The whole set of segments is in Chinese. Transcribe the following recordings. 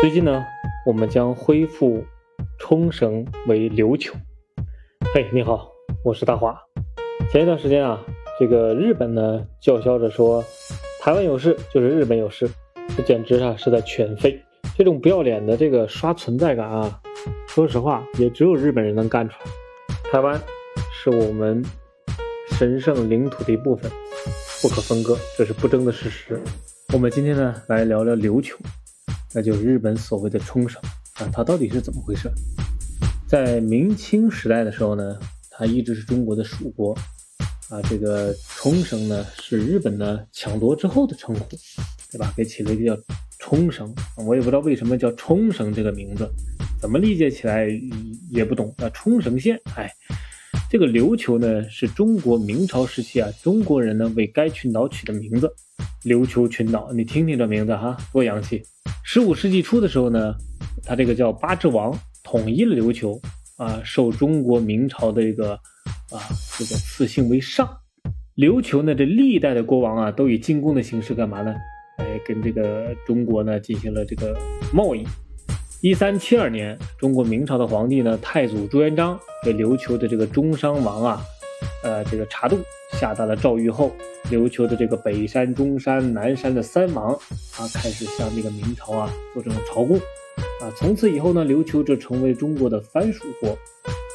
最近呢，我们将恢复冲绳为琉球。嘿，你好，我是大华。前一段时间啊，这个日本呢叫嚣着说台湾有事就是日本有事，这简直啊是在犬吠。这种不要脸的这个刷存在感啊，说实话也只有日本人能干出来。台湾是我们神圣领土的一部分，不可分割，这是不争的事实。我们今天呢来聊聊琉球。那就是日本所谓的冲绳啊，它到底是怎么回事？在明清时代的时候呢，它一直是中国的属国啊。这个冲绳呢，是日本呢抢夺之后的称呼，对吧？给起了一个叫冲绳，我也不知道为什么叫冲绳这个名字，怎么理解起来也不懂啊。冲绳县，哎，这个琉球呢，是中国明朝时期啊，中国人呢为该群岛取的名字，琉球群岛，你听听这名字哈，多洋气。十五世纪初的时候呢，他这个叫八智王统一了琉球啊，受中国明朝的一个啊这个赐姓为上。琉球呢，这历代的国王啊，都以进贡的形式干嘛呢？哎，跟这个中国呢进行了这个贸易。一三七二年，中国明朝的皇帝呢，太祖朱元璋给琉球的这个中山王啊，呃，这个查度下达了诏谕后。琉球的这个北山、中山、南山的三王啊，开始向这个明朝啊做这种朝贡啊。从此以后呢，琉球就成为中国的藩属国。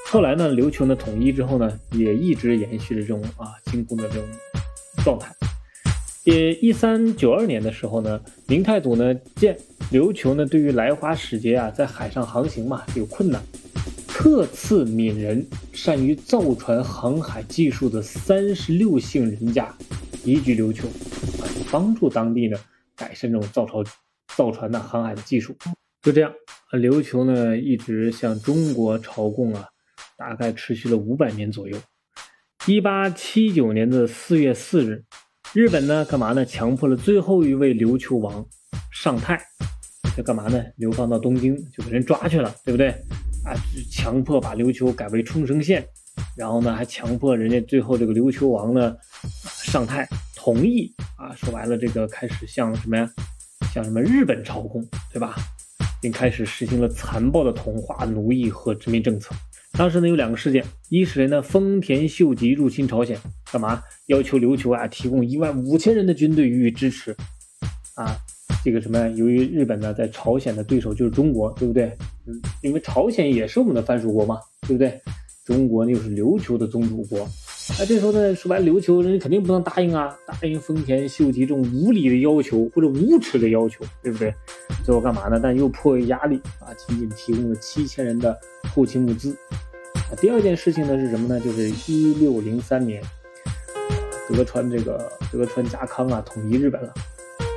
后来呢，琉球呢统一之后呢，也一直延续着这种啊进贡的这种状态。也一三九二年的时候呢，明太祖呢见琉球呢对于来华使节啊在海上航行嘛有困难，特赐闽人善于造船航海技术的三十六姓人家。移居琉球，帮助当地呢改善这种造船、造船的航海的技术。就这样，琉球呢一直向中国朝贡啊，大概持续了五百年左右。一八七九年的四月四日，日本呢干嘛呢？强迫了最后一位琉球王上泰，要干嘛呢？流放到东京，就给人抓去了，对不对？啊，强迫把琉球改为冲绳县。然后呢，还强迫人家最后这个琉球王呢上泰同意啊，说白了，这个开始向什么呀？向什么日本朝贡，对吧？并开始实行了残暴的同化、奴役和殖民政策。当时呢有两个事件，一是呢丰田秀吉入侵朝鲜，干嘛？要求琉球啊提供一万五千人的军队予以支持啊。这个什么？由于日本呢在朝鲜的对手就是中国，对不对？嗯，因为朝鲜也是我们的藩属国嘛，对不对？中国呢又是琉球的宗主国，那这时候呢说白了，琉球人肯定不能答应啊，答应丰田秀吉这种无理的要求或者无耻的要求，对不对？最后干嘛呢？但又迫于压力啊，仅仅提供了七千人的后勤物资。啊，第二件事情呢是什么呢？就是一六零三年，德川这个德川家康啊统一日本了，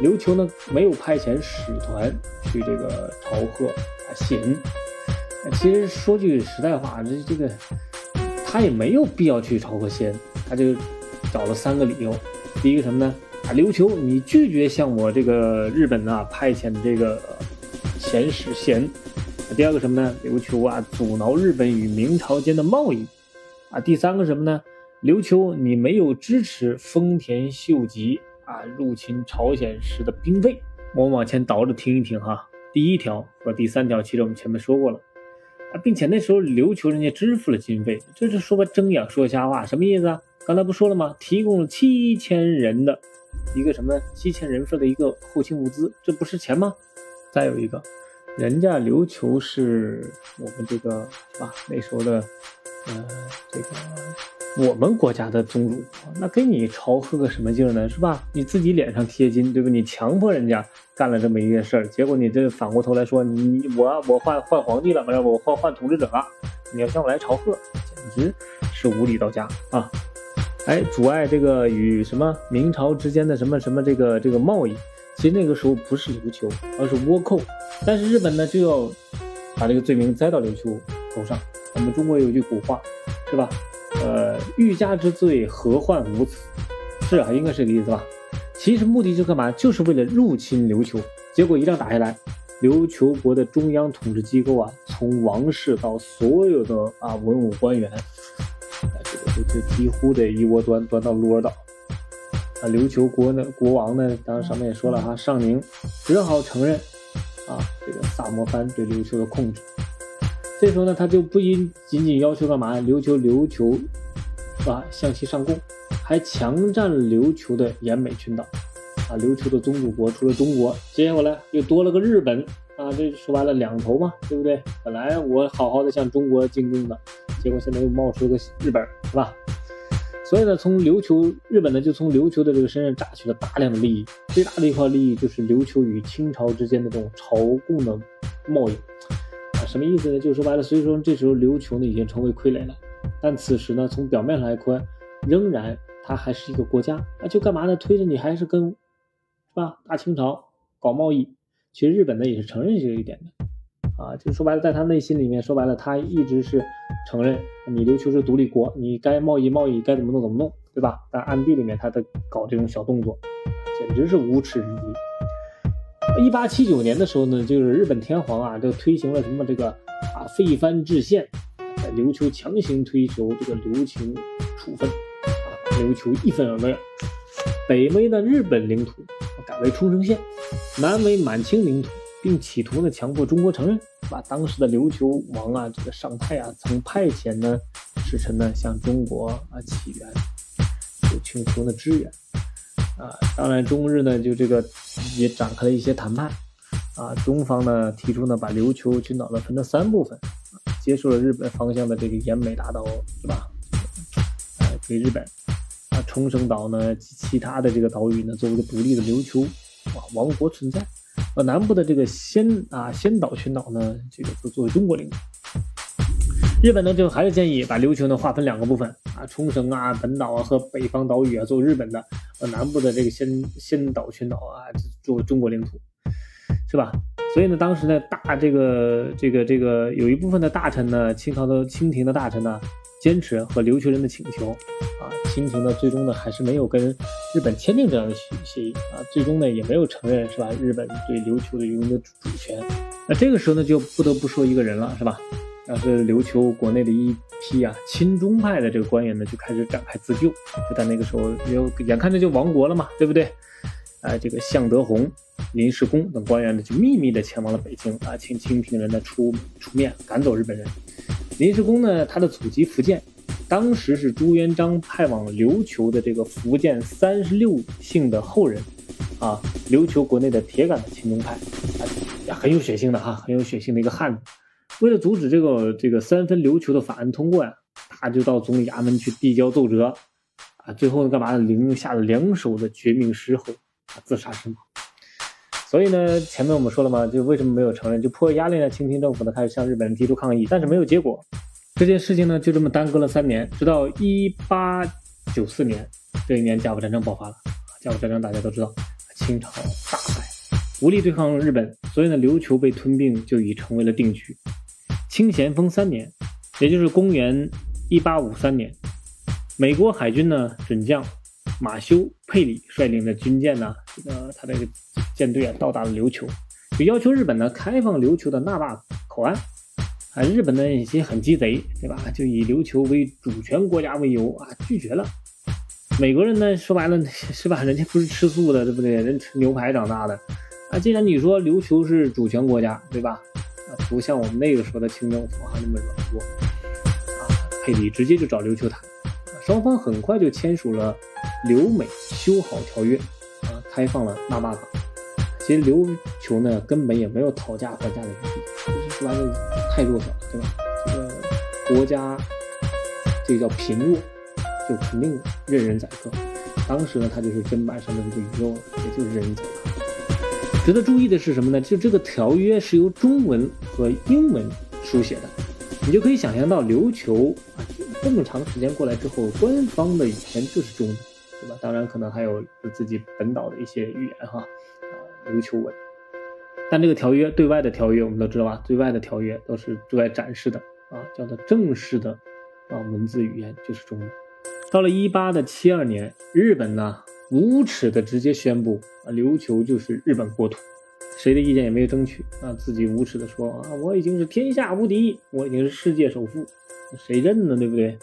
琉球呢没有派遣使团去这个朝贺啊谢恩。其实说句实在话，这这个他也没有必要去朝贺谢恩，他就找了三个理由。第一个什么呢？啊，琉球你拒绝向我这个日本啊派遣这个遣使谢恩。第二个什么呢？琉球啊阻挠日本与明朝间的贸易。啊，第三个什么呢？琉球你没有支持丰田秀吉啊入侵朝鲜时的兵费。我们往前倒着听一听哈。第一条和第三条，其实我们前面说过了。啊，并且那时候琉球人家支付了军费，这是说白睁眼说瞎话，什么意思啊？刚才不说了吗？提供了七千人的一个什么七千人份的一个后勤物资，这不是钱吗？再有一个，人家琉球是我们这个是吧？那时候的，呃，这个。我们国家的宗主，那跟你朝贺个什么劲呢？是吧？你自己脸上贴金，对吧？你强迫人家干了这么一件事儿，结果你这反过头来说，你我我换换皇帝了，不我换换统治者了，你要向我来朝贺，简直是无理到家啊！哎，阻碍这个与什么明朝之间的什么什么这个这个贸易，其实那个时候不是琉球，而是倭寇，但是日本呢就要把这个罪名栽到琉球头上。我们中国有句古话，是吧？欲加之罪，何患无辞？是啊，应该是这个意思吧？其实目的就干嘛？就是为了入侵琉球。结果一仗打下来，琉球国的中央统治机构啊，从王室到所有的啊文武官员，啊这个这这几乎得一窝端端到鹿儿岛。啊，琉球国呢，国王呢，当然上面也说了哈，上宁只好承认啊这个萨摩藩对琉球的控制。这时候呢，他就不仅仅仅要求干嘛？琉球琉球啊向其上贡，还强占琉球的沿美群岛。啊，琉球的宗主国除了中国，接下来又多了个日本。啊，这说白了两头嘛，对不对？本来我好好的向中国进贡的，结果现在又冒出个日本，是吧？所以呢，从琉球日本呢，就从琉球的这个身上榨取了大量的利益。最大的一块利益就是琉球与清朝之间的这种朝贡的贸易。啊，什么意思呢？就说白了，所以说这时候琉球呢已经成为傀儡了。但此时呢，从表面上来看，仍然它还是一个国家。啊，就干嘛呢？推着你还是跟，是吧？大清朝搞贸易。其实日本呢也是承认这一点的，啊，就说白了，在他内心里面，说白了，他一直是承认你琉球是独立国，你该贸易贸易，该怎么弄怎么弄，对吧？但暗地里面他在搞这种小动作，简直是无耻之极。一八七九年的时候呢，就是日本天皇啊，就推行了什么这个啊废藩置县，琉球强行推求这个琉球处分，啊，琉球一分为二，北为的日本领土。改为冲绳县，南为满清领土，并企图呢强迫中国承认，把当时的琉球王啊，这个上太啊，曾派遣呢使臣呢向中国啊起援，就请求呢支援啊。当然，中日呢就这个也展开了一些谈判啊。中方呢提出呢把琉球群岛呢分成三部分，接受了日本方向的这个沿美大岛，是吧？呃，给日本。啊冲绳岛呢其他的这个岛屿呢，作为一个独立的琉球啊王国存在。呃南部的这个仙啊仙岛群岛呢，这个就作为中国领土。日本呢就还是建议把琉球呢划分两个部分啊，冲绳啊本岛啊和北方岛屿啊作为日本的，呃南部的这个仙仙岛群岛啊作为中国领土，是吧？所以呢，当时呢大这个这个这个有一部分的大臣呢，清朝的清廷的大臣呢。坚持和琉球人的请求，啊，清廷呢最终呢还是没有跟日本签订这样的协协议啊，最终呢也没有承认是吧？日本对琉球的拥有主主权。那这个时候呢就不得不说一个人了是吧？那是琉球国内的一批啊亲中派的这个官员呢就开始展开自救，就在那个时候有眼看着就亡国了嘛，对不对？哎，这个向德宏、临时工等官员呢就秘密的前往了北京啊，请清廷人呢出出面赶走日本人。临时工呢，他的祖籍福建，当时是朱元璋派往琉球的这个福建三十六姓的后人，啊，琉球国内的铁杆的亲中派，啊，很有血性的哈，很有血性的一个汉子。为了阻止这个这个三分琉球的法案通过呀，他就到总理衙门去递交奏折，啊，最后干嘛呢？领下了两手的绝命诗后，啊，自杀身亡。所以呢，前面我们说了嘛，就为什么没有承认？就迫于压力呢，清廷政府呢开始向日本人提出抗议，但是没有结果。这件事情呢就这么耽搁了三年，直到一八九四年这一年，甲午战争爆发了。甲午战争大家都知道，清朝大败，无力对抗日本，所以呢，琉球被吞并就已成为了定局。清咸丰三年，也就是公元一八五三年，美国海军呢准将马修佩里率领的军舰呢，这个他的。舰队啊到达了琉球，就要求日本呢开放琉球的那霸口岸。啊，日本呢已经很鸡贼，对吧？就以琉球为主权国家为由啊拒绝了。美国人呢说白了 是吧？人家不是吃素的，对不对？人吃牛排长大的啊。既然你说琉球是主权国家，对吧？啊，不像我们那个时候的清政府啊那么软弱啊。佩里直接就找琉球谈，双方很快就签署了留美修好条约，开放了纳巴港。其实琉球呢，根本也没有讨价还价的余地，就是说白了太弱小了，对吧？这个国家这个叫贫弱，就肯定任人宰割。当时呢，他就是砧板上的这个鱼肉，也就是任人宰割。值得注意的是什么呢？就这个条约是由中文和英文书写的，你就可以想象到琉球啊这么长时间过来之后，官方的语言就是中文，对吧？当然可能还有自己本岛的一些语言哈。啊琉球文，但这个条约对外的条约我们都知道吧？对外的条约都是对外展示的啊，叫做正式的啊文字语言就是中文。到了一八的七二年，日本呢无耻的直接宣布啊琉球就是日本国土，谁的意见也没有争取啊，自己无耻的说啊我已经是天下无敌，我已经是世界首富，谁认呢？对不对？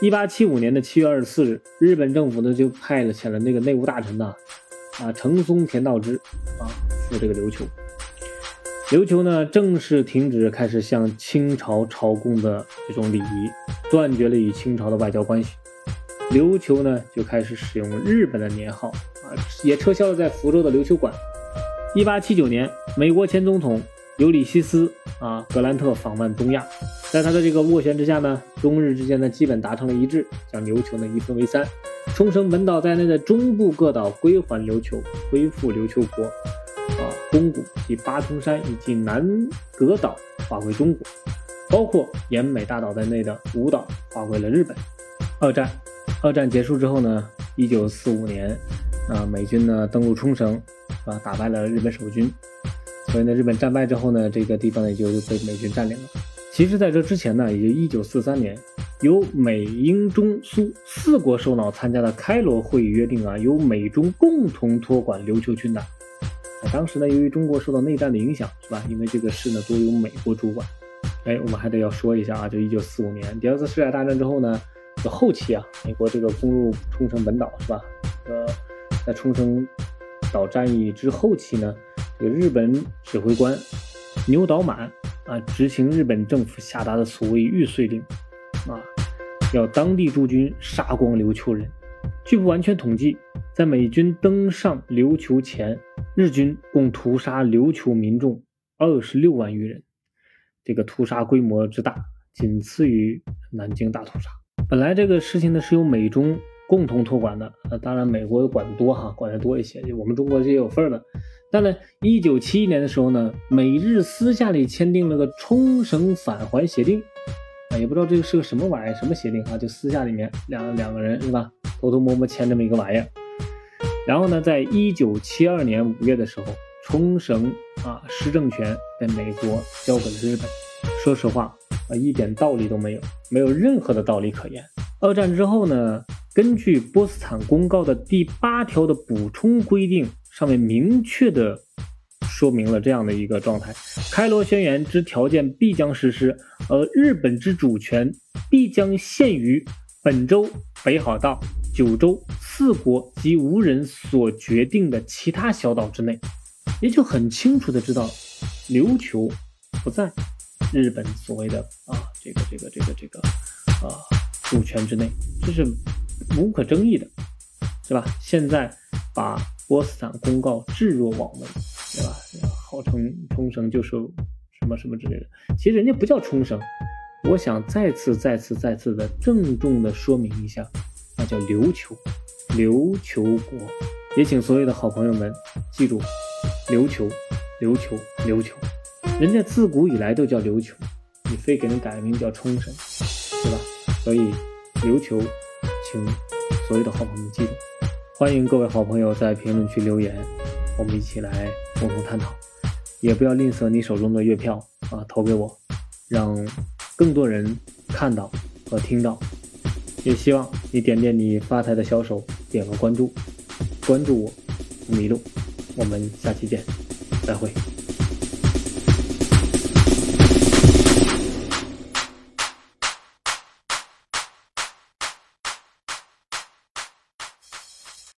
一八七五年的七月二十四日，日本政府呢就派了遣了那个内务大臣呐。啊，成松田道之啊，赴这个琉球。琉球呢正式停止开始向清朝朝贡的这种礼仪，断绝了与清朝的外交关系。琉球呢就开始使用日本的年号啊，也撤销了在福州的琉球馆。一八七九年，美国前总统尤里西斯啊格兰特访问东亚，在他的这个斡旋之下呢，中日之间呢基本达成了一致，将琉球呢一分为三，冲绳本岛在内的中部各岛归还琉球，恢复琉球国，啊，宫古及八重山以及南阁岛划归中国，包括奄美大岛在内的五岛划归了日本。二战，二战结束之后呢，一九四五年，啊，美军呢登陆冲绳。啊，打败了日本守军，所以呢，日本战败之后呢，这个地方也就被美军占领了。其实，在这之前呢，也就一九四三年，由美英中苏四国首脑参加的开罗会议约定啊，由美中共同托管琉球群岛。啊，当时呢，由于中国受到内战的影响，是吧？因为这个事呢，多由美国主管。哎，我们还得要说一下啊，就一九四五年第二次世界大战之后呢，的后期啊，美国这个攻入冲绳本岛，是吧？呃，在冲绳。岛战役之后期呢，这个日本指挥官牛岛满啊，执行日本政府下达的所谓玉碎令啊，要当地驻军杀光琉球人。据不完全统计，在美军登上琉球前，日军共屠杀琉球民众二十六万余人，这个屠杀规模之大，仅次于南京大屠杀。本来这个事情呢，是由美中。共同托管的，呃，当然美国管的多哈，管的多一些，我们中国也有份儿的。但呢，一九七一年的时候呢，美日私下里签订了个冲绳返还协定，啊，也不知道这个是个什么玩意儿，什么协定啊？就私下里面两两个人是吧，偷偷摸摸签这么一个玩意儿。然后呢，在一九七二年五月的时候，冲绳啊施政权被美国交给了日本。说实话啊，一点道理都没有，没有任何的道理可言。二战之后呢？根据波茨坦公告的第八条的补充规定，上面明确的说明了这样的一个状态：开罗宣言之条件必将实施，而日本之主权必将限于本州、北海道、九州四国及无人所决定的其他小岛之内。也就很清楚的知道，琉球不在日本所谓的啊这个这个这个这个啊主权之内，这是。无可争议的，是吧？现在把波斯坦公告置若罔闻，对吧？号称冲绳就是什么什么之类的，其实人家不叫冲绳。我想再次、再次、再次的郑重的说明一下，那叫琉球，琉球国。也请所有的好朋友们记住，琉球，琉球，琉球，人家自古以来都叫琉球，你非给人改名叫冲绳，对吧？所以琉球。请所有的好朋友们记住，欢迎各位好朋友在评论区留言，我们一起来共同探讨。也不要吝啬你手中的月票啊，投给我，让更多人看到和听到。也希望你点点你发财的小手，点个关注，关注我，不迷路。我们下期见，再会。